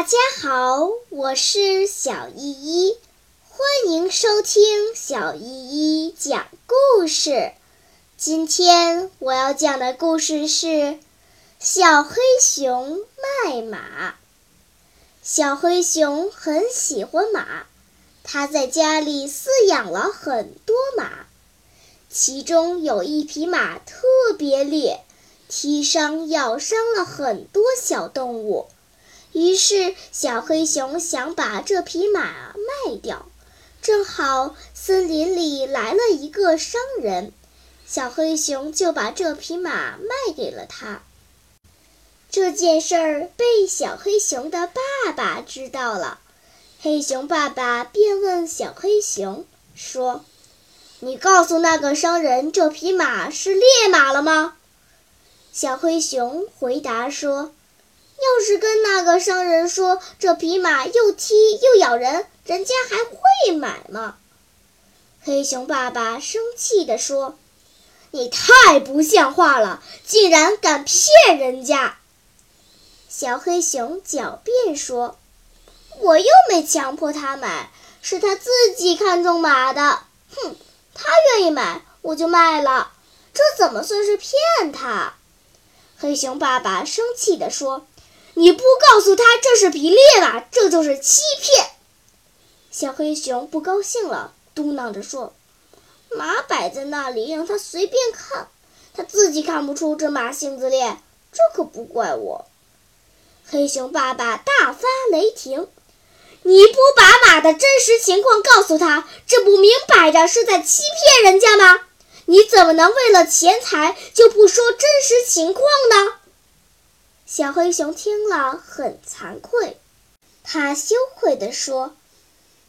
大家好，我是小依依，欢迎收听小依依讲故事。今天我要讲的故事是《小黑熊卖马》。小黑熊很喜欢马，他在家里饲养了很多马，其中有一匹马特别烈，踢伤、咬伤了很多小动物。于是，小黑熊想把这匹马卖掉。正好森林里来了一个商人，小黑熊就把这匹马卖给了他。这件事儿被小黑熊的爸爸知道了，黑熊爸爸便问小黑熊说：“你告诉那个商人，这匹马是烈马了吗？”小黑熊回答说。要是跟那个商人说这匹马又踢又咬人，人家还会买吗？黑熊爸爸生气地说：“你太不像话了，竟然敢骗人家！”小黑熊狡辩说：“我又没强迫他买，是他自己看中马的。哼，他愿意买，我就卖了，这怎么算是骗他？”黑熊爸爸生气地说。你不告诉他这是匹烈马，这就是欺骗。小黑熊不高兴了，嘟囔着说：“马摆在那里，让他随便看，他自己看不出这马性子烈，这可不怪我。”黑熊爸爸大发雷霆：“你不把马的真实情况告诉他，这不明摆着是在欺骗人家吗？你怎么能为了钱财就不说真实情况呢？”小黑熊听了很惭愧，他羞愧地说：“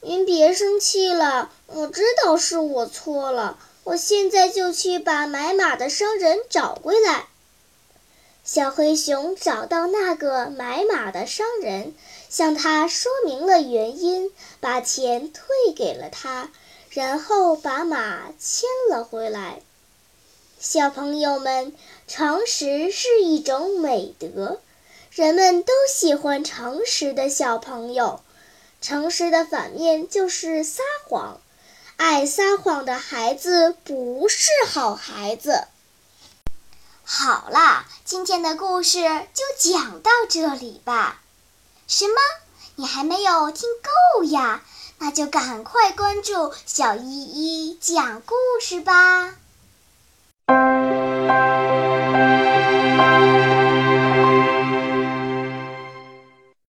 您别生气了，我知道是我错了，我现在就去把买马的商人找回来。”小黑熊找到那个买马的商人，向他说明了原因，把钱退给了他，然后把马牵了回来。小朋友们，诚实是一种美德，人们都喜欢诚实的小朋友。诚实的反面就是撒谎，爱撒谎的孩子不是好孩子。好啦，今天的故事就讲到这里吧。什么？你还没有听够呀？那就赶快关注小依依讲故事吧。Música